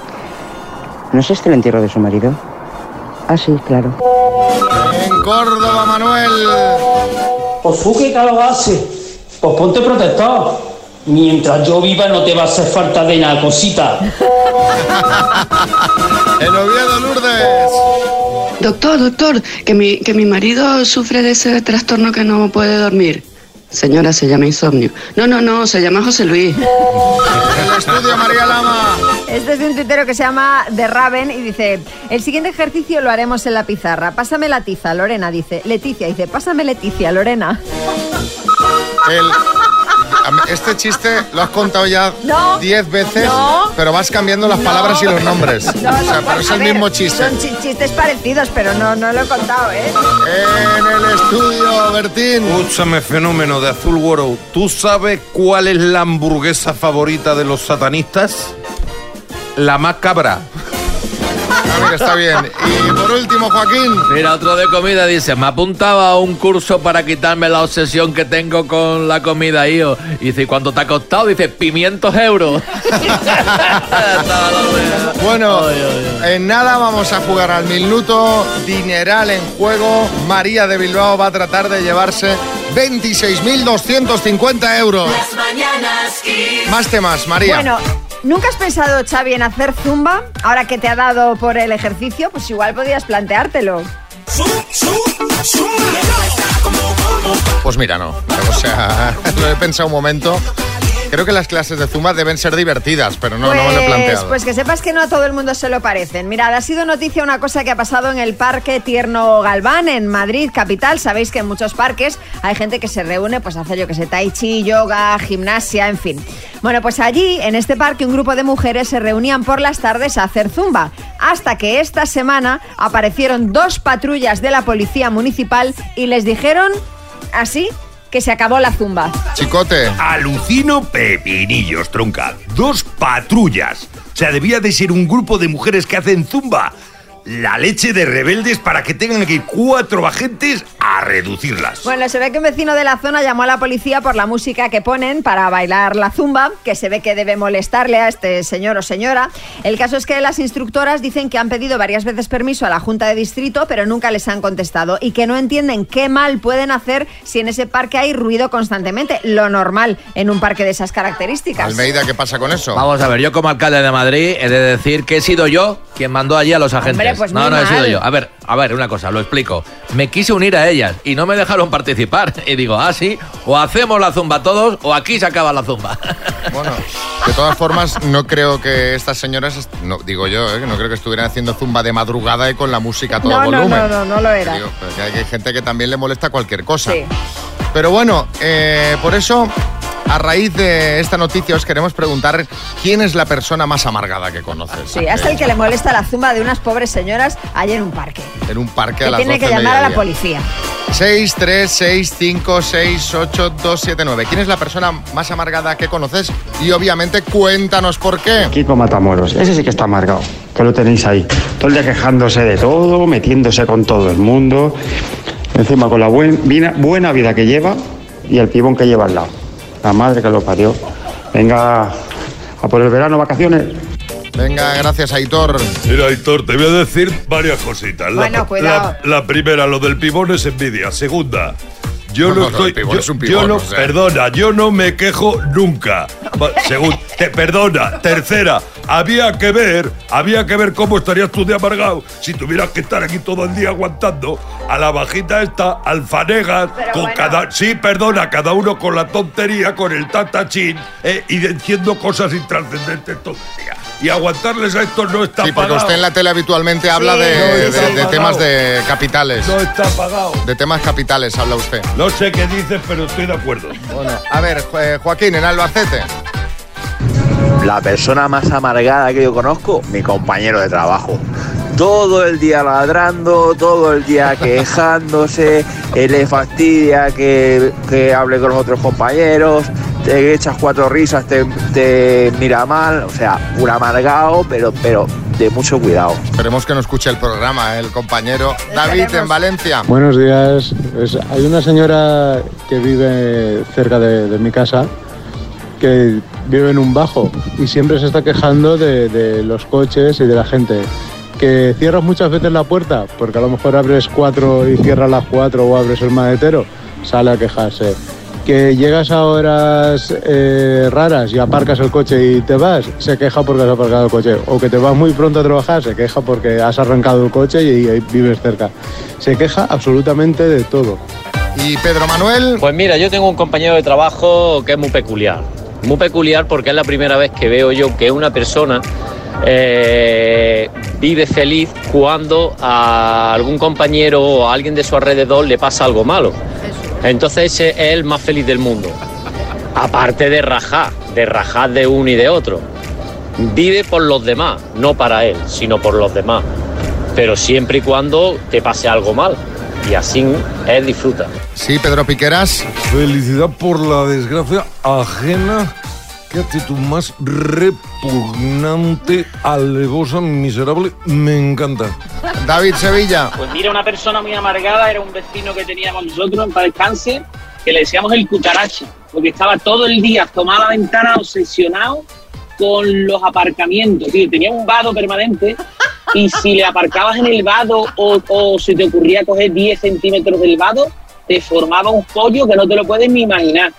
¿No es este el entierro de su marido? Ah, sí, claro. En Córdoba, Manuel. Pues tú qué calor hace. Pues ponte protector. Mientras yo viva no te va a hacer falta de nada, cosita. En Oviedo, Lourdes. Doctor, doctor, que mi, que mi marido sufre de ese trastorno que no puede dormir. Señora, se llama insomnio. No, no, no, se llama José Luis. En el estudio, María Lama. Este es de un tuitero que se llama The Raven y dice, el siguiente ejercicio lo haremos en la pizarra. Pásame la tiza, Lorena, dice. Leticia, dice, pásame Leticia, Lorena. El- este chiste lo has contado ya No. 10 veces, No. pero vas cambiando las palabras y los nombres. No, o sea, no, pero es el ver, mismo chiste. Son chi- chistes parecidos, pero no, no lo he contado, ¿eh? En el estudio, Bertín. Escúchame, fenómeno de Azul World. ¿Tú sabes cuál es la hamburguesa favorita de los satanistas? La más está bien. Y por último, Joaquín. Mira, otro de comida dice, me apuntaba a un curso para quitarme la obsesión que tengo con la comida, hijo. Y dice, ¿y cuánto te ha costado? Dice, 500 euros. Bueno, en nada vamos a jugar al minuto. Dineral en juego. María de Bilbao va a tratar de llevarse 26.250 euros. Las mañanas Kiss. Más temas, María. Bueno, ¿nunca has pensado, Xavi, en hacer zumba? Ahora que te ha dado por el ejercicio, pues igual podías planteártelo. Pues mira, no. O sea, lo he pensado un momento. Creo que las clases de Zumba deben ser divertidas, pero no, no me lo he Pues, planteado. pues que sepas que no a todo el mundo se lo parecen. Mirad, ha sido noticia una cosa que ha pasado en el Parque Tierno Galván, en Madrid, capital. Sabéis que en muchos parques hay gente que se reúne pues a hacer, yo que sé, tai chi, yoga, gimnasia, en fin. Bueno, pues allí, en este parque, un grupo de mujeres se reunían por las tardes a hacer zumba. Hasta que esta semana aparecieron dos patrullas de la policía municipal y les dijeron así que se acabó la zumba. Chicote. Alucino pepinillos, tronca. Dos patrullas. O sea, debía de ser un grupo de mujeres que hacen zumba. La leche de rebeldes para que tengan que ir cuatro agentes a reducirlas. Bueno, se ve que un vecino de la zona llamó a la policía por la música que ponen para bailar la zumba, que se ve que debe molestarle a este señor o señora. El caso es que las instructoras dicen que han pedido varias veces permiso a la Junta de Distrito, pero nunca les han contestado y que no entienden qué mal pueden hacer si en ese parque hay ruido constantemente, lo normal en un parque de esas características. Almeida, ¿qué pasa con eso? Vamos a ver, yo como alcalde de Madrid he de decir que he sido yo quien mandó allí a los agentes. Hombre, pues no, muy no he sido yo. A ver, a ver, una cosa, lo explico. Me quise unir a ellas y no me dejaron participar. Y digo, ah, sí, o hacemos la zumba todos o aquí se acaba la zumba. Bueno, de todas formas, no creo que estas señoras, no, digo yo, ¿eh? que no creo que estuvieran haciendo zumba de madrugada y con la música a todo No, no, volumen. no, no, no lo era. Digo, hay hay gente que también le molesta cualquier cosa. Sí. Pero bueno, eh, por eso a raíz de esta noticia os queremos preguntar quién es la persona más amargada que conoces. Sí, hasta el que le molesta la zumba de unas pobres señoras allí en un parque. En un parque a Que las tiene que 12 llamar a la policía. 6, 3, 6, 5, 6, 8, 2, 7, 9. ¿Quién es la persona más amargada que conoces? Y obviamente cuéntanos por qué. Kiko Matamoros, ese sí que está amargado, que lo tenéis ahí. Todo el día quejándose de todo, metiéndose con todo el mundo. Encima con la buen- vina- buena vida que lleva y el pibón que lleva al lado. La madre que lo parió. Venga a por el verano, vacaciones. Venga, gracias, Aitor. Mira, Aitor, te voy a decir varias cositas. La, Bueno, cuidado. la- la primera, lo del pibón es envidia. Segunda, yo No, no, no, no, estoy. yo, es un yo pibón, no, o sea. perdona, yo no me quejo nunca. Va- Segunda, perdona. Tercera, había que ver, había que ver cómo estarías tú de amargado si tuvieras que estar aquí todo el día aguantando a la bajita esta, alfanegas, con cada. Sí, perdona, cada uno con la tontería, con el tatachín eh, y diciendo cosas intrascendentes todo el día. Y aguantarles a estos no está Sí, porque pagado. usted en la tele habitualmente habla Sí. de, No de- está de pagado. temas de capitales. No está pagado. De temas capitales habla usted. No sé qué dices, pero estoy de acuerdo. Bueno, a ver, Jo- Joaquín, en Albacete. La persona más amargada que yo conozco, mi compañero de trabajo. Todo el día ladrando, todo el día quejándose, él le fastidia que, que hable con los otros compañeros, te echas cuatro risas, te, te mira mal, o sea, un amargado, pero, pero de mucho cuidado. Esperemos que no escuche el programa, ¿eh? el compañero David en Valencia. Buenos días. Pues hay una señora que vive cerca de, de mi casa que vive en un bajo y siempre se está quejando de, de los coches y de la gente. Que cierras muchas veces la puerta, porque a lo mejor abres cuatro y cierras las cuatro o abres el maletero, sale a quejarse. Que llegas a horas eh, raras y aparcas el coche y te vas, se queja porque has aparcado el coche. O que te vas muy pronto a trabajar, se queja porque has arrancado el coche y, y vives cerca. Se queja absolutamente de todo. ¿Y Pedro Manuel? Pues mira, yo tengo un compañero de trabajo que es muy peculiar. Muy peculiar porque es la primera vez que veo yo que una persona eh, vive feliz cuando a algún compañero o a alguien de su alrededor le pasa algo malo. Entonces ese es el más feliz del mundo. Aparte de rajar, de rajar de uno y de otro. Vive por los demás, no para él, sino por los demás. Pero siempre y cuando te pase algo mal. Y así él disfruta. Sí, Pedro Piqueras. Felicidad por la desgracia ajena. Qué actitud más repugnante, alevosa, miserable. Me encanta. David Sevilla. Pues mira, una persona muy amargada era un vecino que teníamos nosotros en paz descanse, que le decíamos el cucaracha, porque estaba todo el día tomado a la ventana obsesionado con los aparcamientos. Tío, tenía un vado permanente y si le aparcabas en el vado o, o se te ocurría coger 10 centímetros del vado, te formaba un pollo que no te lo puedes ni imaginar.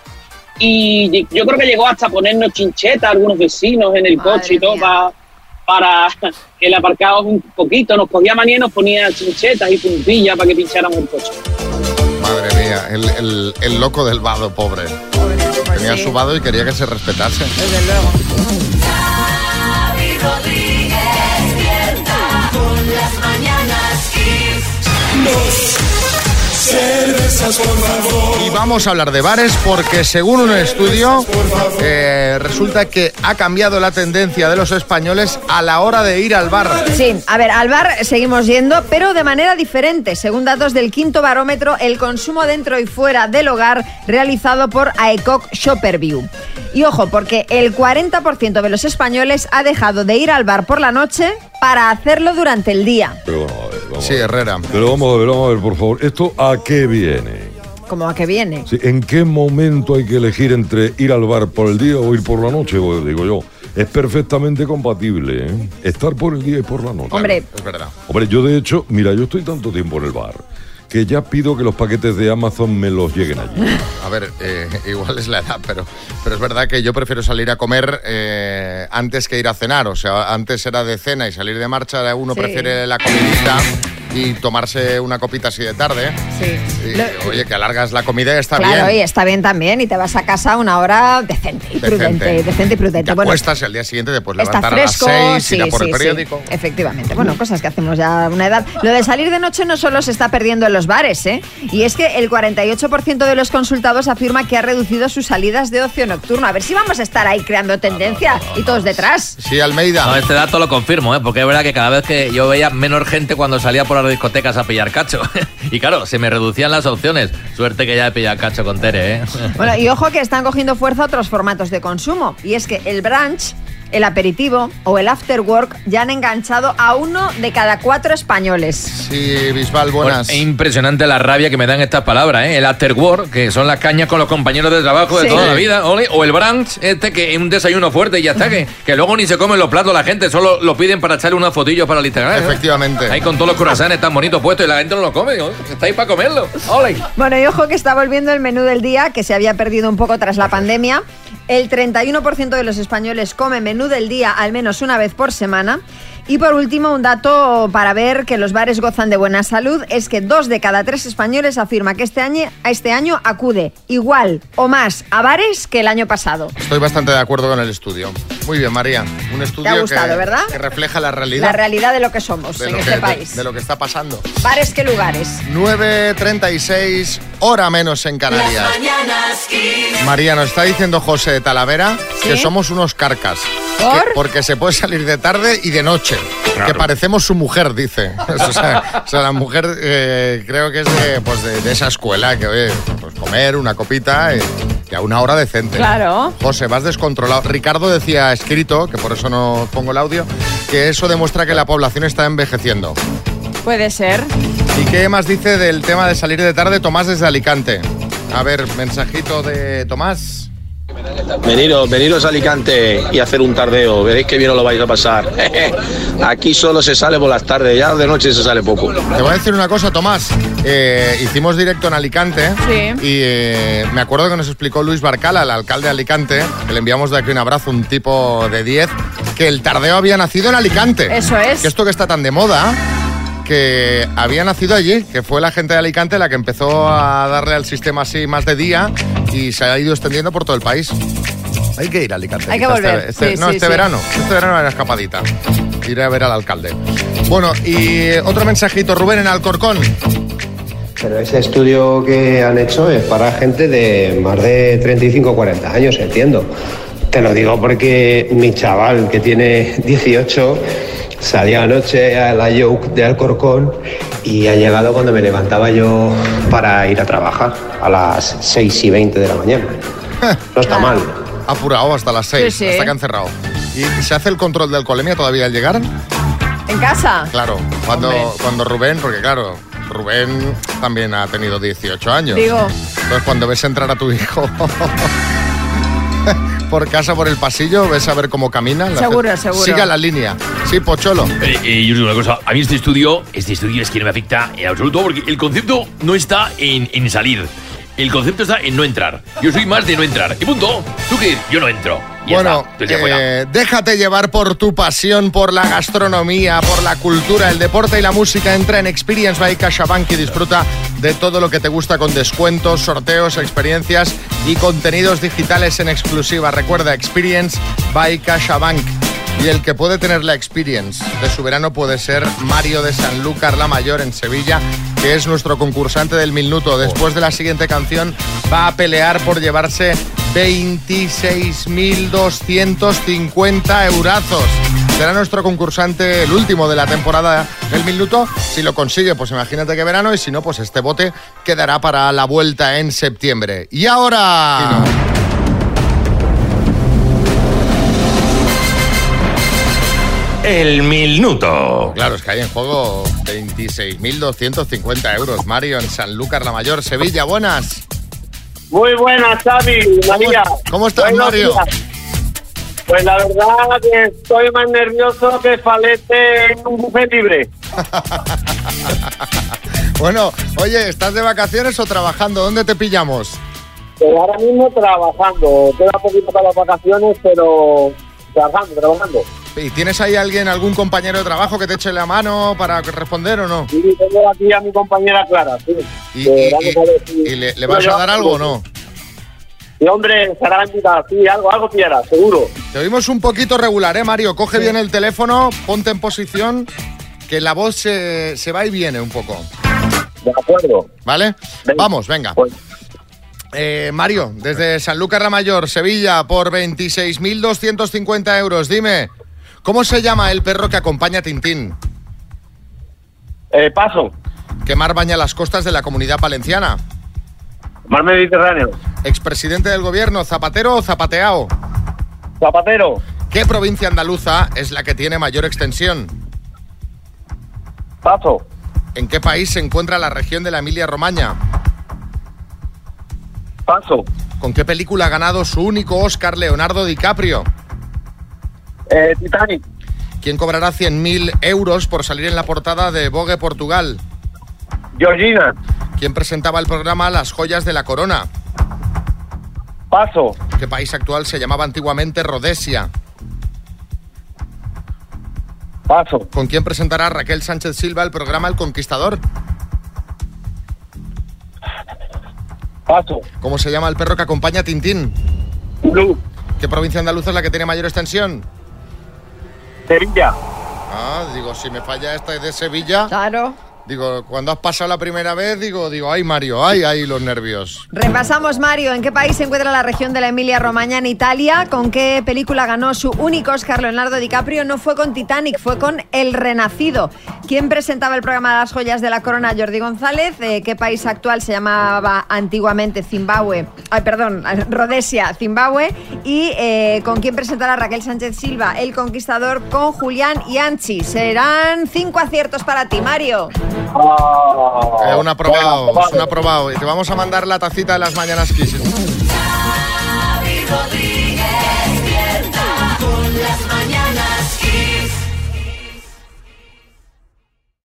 Y yo creo que llegó hasta ponernos chinchetas a algunos vecinos en el coche y todo pa- para que le aparcábamos un poquito. Nos cogía manía y nos ponía chinchetas y puntillas para que pincháramos el coche. Madre mía, el, el- el loco del vado, pobre. Tenía sí. su vado y quería que se respetase. Desde luego. Rodríguez despierta con las mañanas Kiss. Y vamos a hablar de bares porque según un estudio eh, resulta que ha cambiado la tendencia de los españoles a la hora de ir al bar. Sí, a ver, al bar seguimos yendo, pero de manera diferente. Según datos del quinto barómetro, el consumo dentro y fuera del hogar realizado por AECOC Shopperview. Y ojo, porque el 40% de los españoles ha dejado de ir al bar por la noche para hacerlo durante el día. Pero vamos a ver, vamos Sí, a ver. Herrera. Pero vamos a ver, vamos a ver, por favor. ¿Esto a qué viene? Como a que viene. Sí, ¿En qué momento hay que elegir entre ir al bar por el día o ir por la noche? Pues, digo yo, es perfectamente compatible, ¿eh? Estar por el día y por la noche. Hombre, Es verdad. Hombre, yo de hecho, mira, yo estoy tanto tiempo en el bar que ya pido que los paquetes de Amazon me los lleguen allí. A ver, eh, igual es la edad, pero, pero es verdad que yo prefiero salir a comer eh, antes que ir a cenar. O sea, antes era de cena y salir de marcha, uno Sí. prefiere la comidita. y tomarse una copita así de tarde. Sí. Y, Lo- oye, que alargas la comida y está claro, y bien. está bien también, y te vas a casa una hora decente y Decente. prudente, decente y prudente. Te Bueno, acuestas y al día siguiente te puedes Está levantar fresco, a las 6, sí, ir a por sí, el sí. periódico. Efectivamente. Bueno, cosas que hacemos ya a una edad. Lo de salir de noche no solo se está perdiendo en los bares, ¿eh? Y es que el 48% de los consultados afirma que ha reducido sus salidas de ocio nocturno. A ver si vamos a estar ahí creando tendencia y todos detrás. Sí, Almeida. No, este dato lo confirmo, ¿eh? porque es verdad que cada vez que yo veía menos gente cuando salía por las discotecas a pillar cacho. y claro, se me reducían las opciones. Suerte que ya he pillado cacho con Tere, ¿eh? Bueno, y ojo que están cogiendo fuerza otros formatos de consumo. Y es que el brunch, el aperitivo o el after work ya han enganchado a uno de cada cuatro españoles. Sí, Bisbal, buenas. Es impresionante la rabia que me dan estas palabras, ¿eh? El after work, que son las cañas con los compañeros de trabajo de Sí. toda la vida, ole, o el brunch, este que es un desayuno fuerte y ya está, que, que luego ni se comen los platos la gente, solo lo piden para echarle unas fotillos para el Instagram. ¿eh? Efectivamente. Ahí con todos los croissants tan bonitos puestos y la gente no lo come, ¿no? está ahí para comerlo. Ole. Bueno, y ojo que está volviendo el menú del día, que se había perdido un poco tras la pandemia. El 31% de los españoles come menú del día al menos una vez por semana. Y por último, un dato para ver que los bares gozan de buena salud es que dos de cada tres españoles afirma que este año, este año acude igual o más a bares que el año pasado. Estoy bastante de acuerdo con el estudio. Muy bien, María. Un estudio Te ha gustado, que, ¿verdad? que refleja la realidad, La realidad de lo que somos de, en este que, país. de lo que está pasando. Bares que lugares. 9.36, hora menos en Canarias. María, nos está diciendo José de Talavera que somos unos carcas. ¿Por? Que- porque se puede salir de tarde y de noche. Que parecemos su mujer, dice. o, sea, o sea, la mujer eh, creo que es de, pues de, de esa escuela, que oye, pues comer una copita y, y a una hora decente. Claro. José, vas descontrolado. Ricardo decía escrito, que por eso no pongo el audio, que eso demuestra que la población está envejeciendo. Puede ser. ¿Y qué más dice del tema de salir de tarde Tomás desde Alicante? A ver, mensajito de Tomás. Veniros, veniros a Alicante y hacer un tardeo. Veréis que bien os lo vais a pasar. Aquí solo se sale por las tardes, ya de noche se sale poco. Te voy a decir una cosa, Tomás. Eh, hicimos directo en Alicante Sí. y eh, me acuerdo que nos explicó Luis Barcala, el alcalde de Alicante, que le enviamos de aquí un abrazo, un tipo de 10, que el tardeo había nacido en Alicante. Eso es. Que esto que está tan de moda, que había nacido allí, que fue la gente de Alicante la que empezó a darle al sistema así más de día y se ha ido extendiendo por todo el país. Hay que ir a Alicante. Hay que quizás volver. Este, este- Sí, no, sí, este sí. verano. Este verano era escapadita. Iré a ver al alcalde. Bueno, y otro mensajito, Rubén en Alcorcón. Pero ese estudio que han hecho es para gente de más de 35 o 40 años, entiendo. Te lo digo porque mi chaval, que tiene 18, salía anoche a la Yoke de Alcorcón y ha llegado cuando me levantaba yo para ir a trabajar, a las 6 y 20 de la mañana. No está mal. Apurado hasta las 6, Sí, sí. hasta que han cerrado. ¿Y se hace el control de alcoholemia todavía al llegar? ¿En casa? Claro, cuando, Hombre. cuando Rubén, porque claro, Rubén también ha tenido 18 años. Digo. Entonces cuando ves entrar a tu hijo por casa, por el pasillo, ves a ver cómo camina. la- Seguro, seguro. Siga la línea. Sí, Pocholo. Eh, eh, yo os digo una cosa, a mí este estudio, este estudio es que no me afecta en absoluto porque el concepto no está en, en salir. El concepto está en no entrar. Yo soy más de no entrar. Y punto. ¿Tú qué? Yo no entro. Y Bueno, eh, déjate llevar por tu pasión, por la gastronomía, por la cultura, el deporte y la música. Entra en Experience by CaixaBank y disfruta de todo lo que te gusta con descuentos, sorteos, experiencias y contenidos digitales en exclusiva. Recuerda, Experience by CaixaBank. Y el que puede tener la experience de su verano puede ser Mario de Sanlúcar la Mayor en Sevilla, que es nuestro concursante del minuto. Después de la siguiente canción va a pelear por llevarse 26.250 eurazos. Será nuestro concursante el último de la temporada del minuto. Si lo consigue, pues imagínate que verano. Y si no, pues este bote quedará para la vuelta en septiembre. Y ahora... El minuto. Claro, es que hay en juego 26.250 euros. Mario en Sanlúcar la Mayor, Sevilla. Buenas. Muy buenas, Xavi, María. cómo estás, Buenos Mario? días. Pues la verdad que estoy más nervioso que falete en un buffet libre. Bueno, oye, ¿estás de vacaciones o trabajando? ¿Dónde te pillamos? Pero ahora mismo trabajando. Queda poquito para las vacaciones, pero trabajando, trabajando. ¿Y tienes ahí alguien, algún compañero de trabajo que te eche la mano para responder o no? Sí, tengo aquí a mi compañera Clara, sí. ¿Y, le, le vas a dar algo o no? Sí, hombre, será la invitada, sí, algo, algo quiera, seguro. Te oímos un poquito regular, ¿eh, Mario? Coge bien el teléfono, ponte en posición, que la voz se, se va y viene un poco. De acuerdo. ¿Vale? Vamos, venga. Eh, Mario, desde Sanlúcar la Mayor, Sevilla, por 26.250 euros. Dime, ¿cómo se llama el perro que acompaña a Tintín? Eh, paso. ¿Qué mar baña las costas de la comunidad valenciana? Mar Mediterráneo. Expresidente del gobierno, Zapatero o Zapateao. Zapatero. ¿Qué provincia andaluza es la que tiene mayor extensión? Paso. ¿En qué país se encuentra la región de la Emilia-Romaña? Paso. ¿Con qué película ha ganado su único Oscar Leonardo DiCaprio? Eh, Titanic. ¿Quién cobrará 100.000 euros por salir en la portada de Vogue Portugal? Georgina. ¿Quién presentaba el programa Las joyas de la corona? Paso. ¿Qué país actual se llamaba antiguamente Rhodesia? Paso. ¿Con quién presentará Raquel Sánchez Silva el programa El Conquistador? Paso. ¿Cómo se llama el perro que acompaña a Tintín? Blue. ¿Qué provincia andaluza es la que tiene mayor extensión? Sevilla. Ah, digo, si me falla esta es de Sevilla. Claro. Digo, cuando has pasado la primera vez, digo, digo, ay Mario, ay, ay, los nervios. Repasamos, Mario, ¿en qué país se encuentra la región de la Emilia-Romagna en Italia? ¿Con qué película ganó su único Oscar Leonardo DiCaprio? No fue con Titanic, fue con El Renacido. ¿Quién presentaba el programa Las joyas de la corona? Jordi González. Eh, ¿Qué país actual se llamaba antiguamente Zimbabue? Ay, perdón, Rhodesia, Zimbabue. ¿Y eh, con quién presentará Raquel Sánchez Silva? El Conquistador con Julián y Anchi. Serán cinco aciertos para ti, Mario. Eh, un aprobado, es un aprobado. Y te vamos a mandar la tacita de las mañanas Kiss.